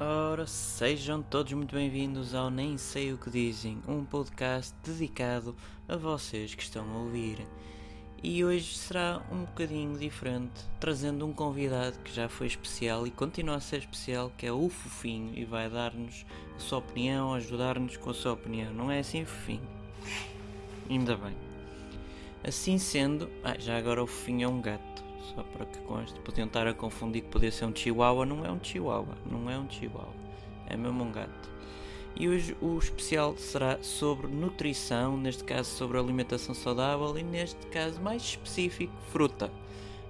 Ora, sejam todos muito bem-vindos ao Nem Sei O Que Dizem, um podcast dedicado a vocês que estão a ouvir. E hoje será um bocadinho diferente, trazendo um convidado que já foi especial e continua a ser especial, que é o Fofinho, e vai dar-nos a sua opinião, ajudar-nos com a sua opinião. Não é assim, Fofinho? Ainda bem. Assim sendo, ah, já agora o Fofinho é um gato só para que conste, podiam estar a confundir que podia ser um chihuahua, não é um chihuahua, não é um chihuahua, é mesmo um gato. E hoje o especial será sobre nutrição, neste caso sobre alimentação saudável e neste caso mais específico, fruta.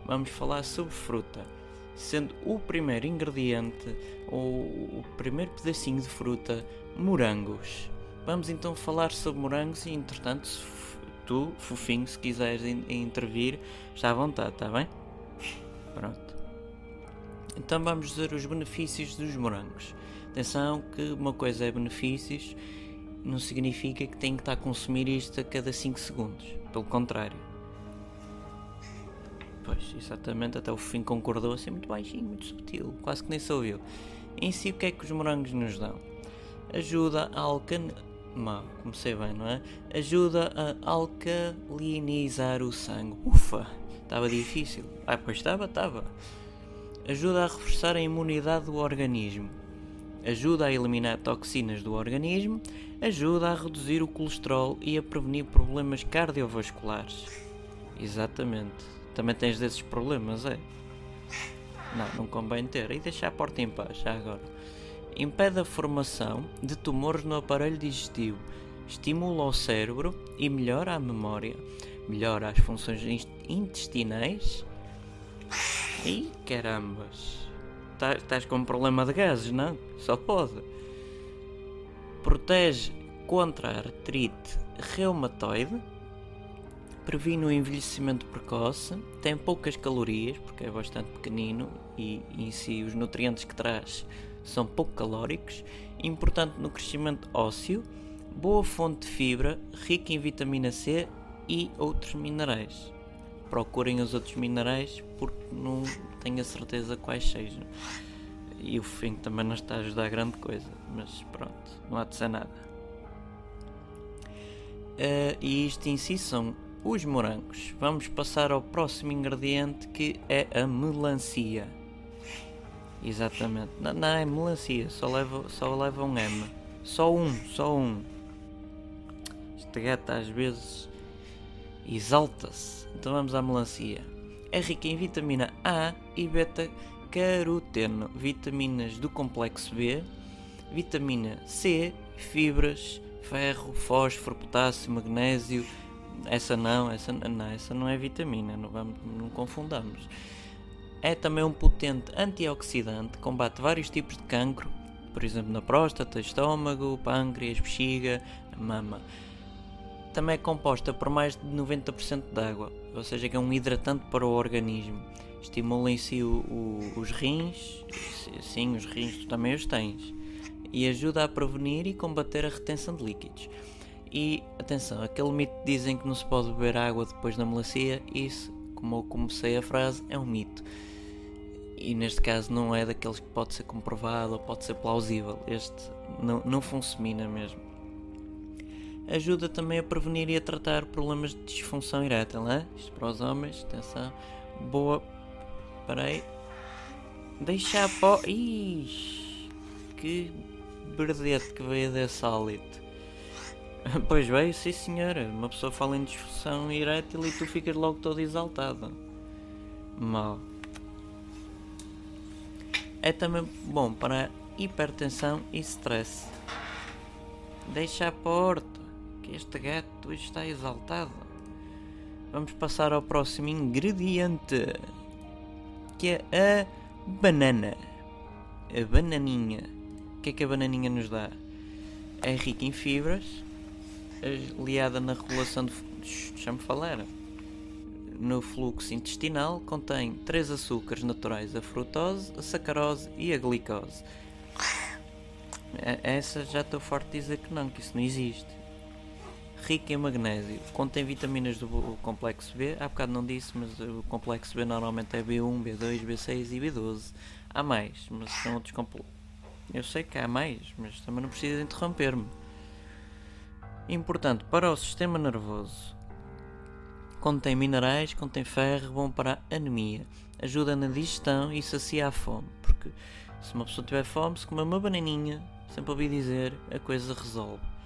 Vamos falar sobre fruta, sendo o primeiro ingrediente ou o primeiro pedacinho de fruta morangos. Vamos então falar sobre morangos e entretanto tu, fofinho, se quiseres intervir, está à vontade, está bem? Pronto. Então vamos dizer os benefícios dos morangos. Atenção que uma coisa é benefícios, não significa que tem que estar a consumir isto a cada 5 segundos. Pelo contrário. Pois, exatamente, até o fim concordou assim muito baixinho, muito subtil, quase que nem se ouviu. Em si, o que é que os morangos nos dão? Ajuda a alcan... Mal, comecei bem, não é? Ajuda a alcalinizar o sangue. Ufa! Estava difícil. Ah, pois estava, estava. Ajuda a reforçar a imunidade do organismo. Ajuda a eliminar toxinas do organismo. Ajuda a reduzir o colesterol e a prevenir problemas cardiovasculares. Exatamente. Também tens desses problemas, é? Não, não convém ter. E deixar a porta em paz, já agora. Impede a formação de tumores no aparelho digestivo. Estimula o cérebro e melhora a memória melhora as funções intestinais. E carambas, tá, estás com um problema de gases, não? Só pode. Protege contra a artrite reumatoide. Previne o envelhecimento precoce. Tem poucas calorias, porque é bastante pequenino e em si os nutrientes que traz são pouco calóricos. Importante no crescimento ósseo. Boa fonte de fibra, rica em vitamina C e outros minerais. Procurem os outros minerais porque não tenho a certeza quais sejam. E o fim também não está a ajudar grande coisa, mas pronto, não há de ser nada. Uh, e isto em si são os morangos. Vamos passar ao próximo ingrediente que é a melancia. Exatamente. Não, não é melancia, só leva, só leva um M. Só um, só um. Este gato às vezes exalta-se. Então vamos à melancia. É rica em vitamina A e beta-caroteno, vitaminas do complexo B, vitamina C, fibras, ferro, fósforo, potássio, magnésio. Essa não, essa não, essa não é vitamina, não, vamos, não confundamos. É também um potente antioxidante, combate vários tipos de cancro, por exemplo na próstata, estômago, pâncreas, bexiga, mama também é composta por mais de 90% de água, ou seja, é um hidratante para o organismo. Estimula em si o, o, os rins, sim, os rins tu também os tens, e ajuda a prevenir e combater a retenção de líquidos. E atenção, aquele mito que dizem que não se pode beber água depois da melancia, isso, como eu comecei a frase, é um mito. E neste caso não é daqueles que pode ser comprovado ou pode ser plausível. Este não, não funciona mesmo ajuda também a prevenir e a tratar problemas de disfunção erétil, né? Isto para os homens, atenção. Boa. Parei. Deixa a pó. Ixi, que berdete que veio desse hálito. Pois veio, sim senhora. Uma pessoa fala em disfunção erétil e tu ficas logo todo exaltado. Mal. É também bom para hipertensão e stress. Deixa a porta este gato está exaltado. Vamos passar ao próximo ingrediente, que é a banana. A bananinha. O que é que a bananinha nos dá? É rica em fibras, aliada na regulação de. Deixa-me falar. No fluxo intestinal, contém três açúcares naturais: a frutose, a sacarose e a glicose. Essa já estou forte de dizer que não, que isso não existe rica em magnésio, contém vitaminas do complexo B, há bocado não disse, mas o complexo B normalmente é B1, B2, B6 e B12. Há mais, mas são outros complexos. Eu sei que há mais, mas também não precisa interromper-me. Importante para o sistema nervoso. Contém minerais, contém ferro, bom para a anemia. Ajuda na digestão e sacia a fome. Porque se uma pessoa tiver fome, se comer uma bananinha, sempre ouvi dizer, a coisa resolve.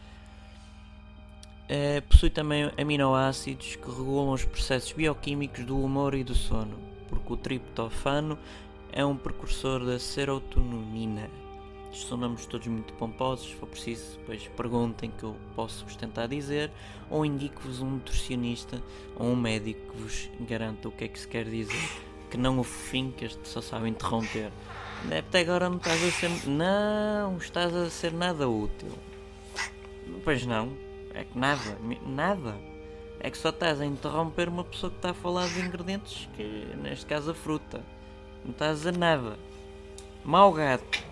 É, possui também aminoácidos que regulam os processos bioquímicos do humor e do sono, porque o triptofano é um precursor da serotonina. Estes todos muito pomposos, se for preciso, depois perguntem que eu posso vos tentar dizer, ou indico-vos um nutricionista ou um médico que vos garanta o que é que se quer dizer, que não o fofinho que este só sabe interromper. Até agora não estás a ser. Não, estás a ser nada útil. Pois não, é que nada, nada. É que só estás a interromper uma pessoa que está a falar dos ingredientes, que neste caso a fruta. Não estás a nada. Mau gato.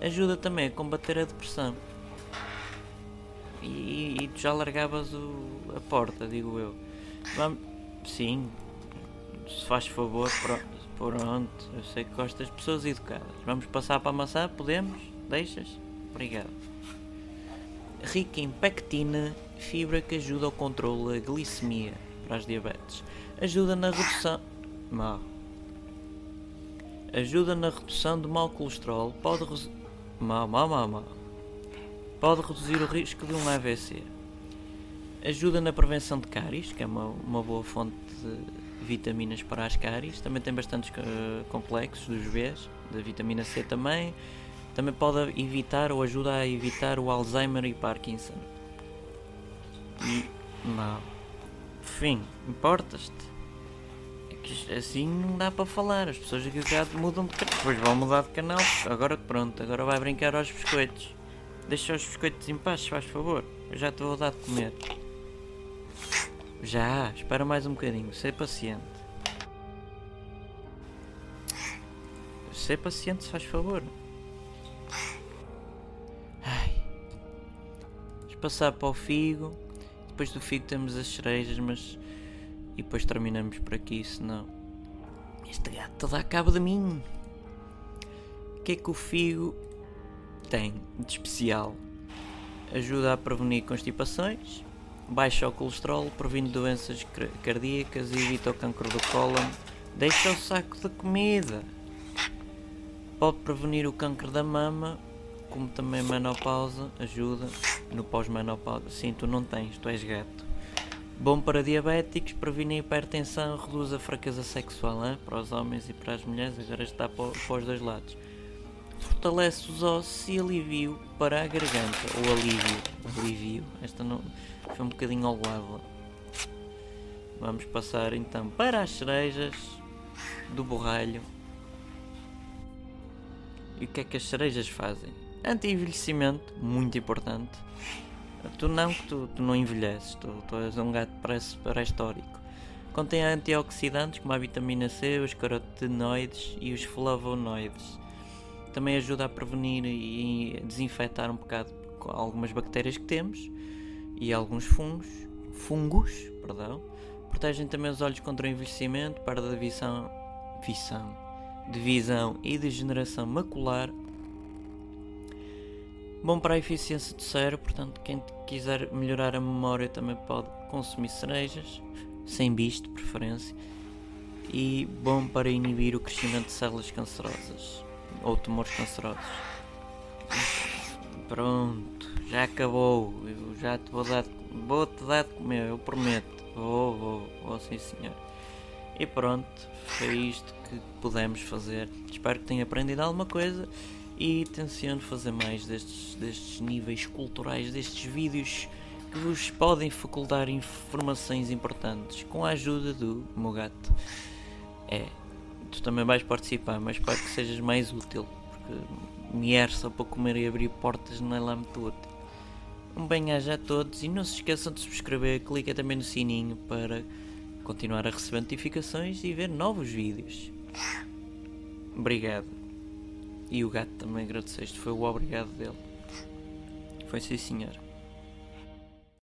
Ajuda também a combater a depressão. E, e tu já largavas o, a porta, digo eu. Vamos, sim, se faz favor, pronto. Eu sei que gostas de pessoas educadas. Vamos passar para a maçã? Podemos? Deixas? Obrigado. Rica em pectina, fibra que ajuda ao controle da glicemia para as diabetes. Ajuda na redução. Mal. Ajuda na redução do mau colesterol. Pode. Mal, mal, mal, mal. Pode reduzir o risco de um AVC. Ajuda na prevenção de cáries, que é uma, uma boa fonte de vitaminas para as cáries, também tem bastantes uh, complexos dos Bs, da vitamina C também. Também pode evitar ou ajuda a evitar o Alzheimer e Parkinson. E. Não. Enfim, importas-te? É assim não dá para falar. As pessoas aqui já mudam de canal. Depois vão mudar de canal. Agora pronto, agora vai brincar aos biscoitos. Deixa os biscoitos em paz, faz favor. Eu já te vou dar de comer. Já, espera mais um bocadinho, ser paciente. Ser paciente, se faz favor. Passar para o figo. Depois do figo temos as cerejas, mas. E depois terminamos por aqui, senão. Este gato dá cabo de mim. O que é que o figo tem de especial? Ajuda a prevenir constipações baixa o colesterol, previne doenças cardíacas, evita o cancro do cólon, deixa o saco de comida. Pode prevenir o cancro da mama, como também a menopausa, ajuda no pós-menopausa. Sim, tu não tens, tu és gato. Bom para diabéticos, previne a hipertensão, reduz a fraqueza sexual hein? para os homens e para as mulheres, agora está para, para os dois lados. Fortalece os ossos e alivio para a garganta, ou alívio. Alívio, esta não foi um bocadinho ao lado. Vamos passar então para as cerejas do borralho. E o que é que as cerejas fazem? Anti-envelhecimento, muito importante. Tu não, que tu, tu não envelheces, tu, tu és um gato pré-histórico. Contém antioxidantes como a vitamina C, os carotenoides e os flavonoides. Também ajuda a prevenir e desinfetar um bocado algumas bactérias que temos e alguns fungos, fungos, perdão, protegem também os olhos contra o envelhecimento, para da visão, visão, de visão e degeneração macular. Bom para a eficiência do cérebro, portanto, quem quiser melhorar a memória também pode consumir cerejas, sem bicho de preferência. E bom para inibir o crescimento de células cancerosas ou tumores cancerosos. Pronto, já acabou. Eu já te vou dar, vou te dar de comer, eu prometo. Vou, vou, vou sim senhor. E pronto, foi isto que pudemos fazer. Espero que tenha aprendido alguma coisa e tenciono fazer mais destes, destes níveis culturais, destes vídeos que vos podem facultar informações importantes com a ajuda do meu gato. É, tu também vais participar, mas espero que sejas mais útil, porque mulher só para comer e abrir portas não é lá muito útil. Um bem-aja a todos e não se esqueçam de subscrever, cliquem também no sininho para continuar a receber notificações e ver novos vídeos. Obrigado. E o gato também agradeceste, foi o obrigado dele. Foi sim senhor.